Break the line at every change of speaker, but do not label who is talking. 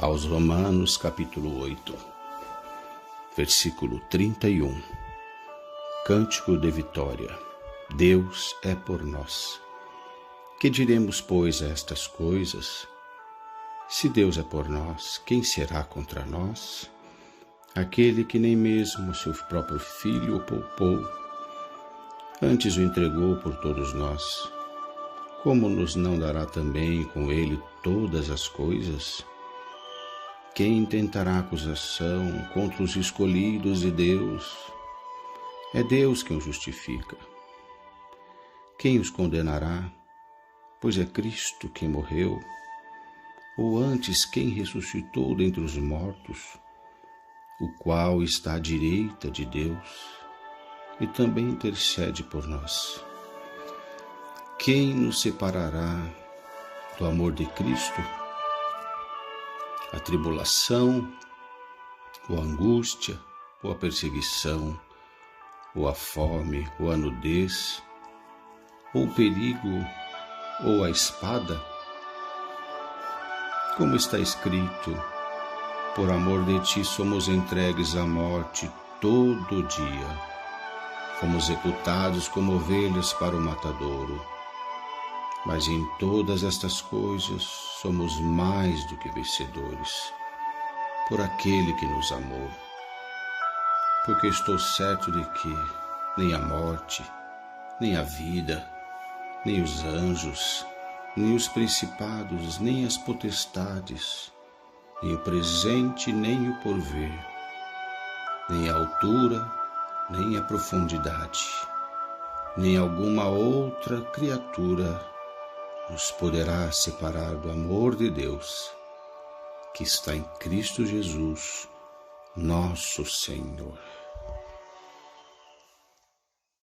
aos Romanos, capítulo 8, versículo 31. Cântico de vitória. Deus é por nós. Que diremos, pois, a estas coisas? Se Deus é por nós, quem será contra nós? Aquele que nem mesmo seu próprio filho o poupou, antes o entregou por todos nós. Como nos não dará também com ele todas as coisas? Quem tentará acusação contra os escolhidos de Deus? É Deus quem os justifica. Quem os condenará? Pois é Cristo quem morreu, ou antes quem ressuscitou dentre os mortos, o qual está à direita de Deus e também intercede por nós. Quem nos separará do amor de Cristo? A tribulação, ou a angústia, ou a perseguição, ou a fome, ou a nudez, ou o perigo, ou a espada? Como está escrito, por amor de ti somos entregues à morte todo dia, fomos executados como ovelhas para o matadouro. Mas em todas estas coisas somos mais do que vencedores, por aquele que nos amou. Porque estou certo de que nem a morte, nem a vida, nem os anjos, nem os principados, nem as potestades, nem o presente, nem o porvir, nem a altura, nem a profundidade, nem alguma outra criatura nos poderá separar do amor de Deus que está em Cristo Jesus, nosso Senhor.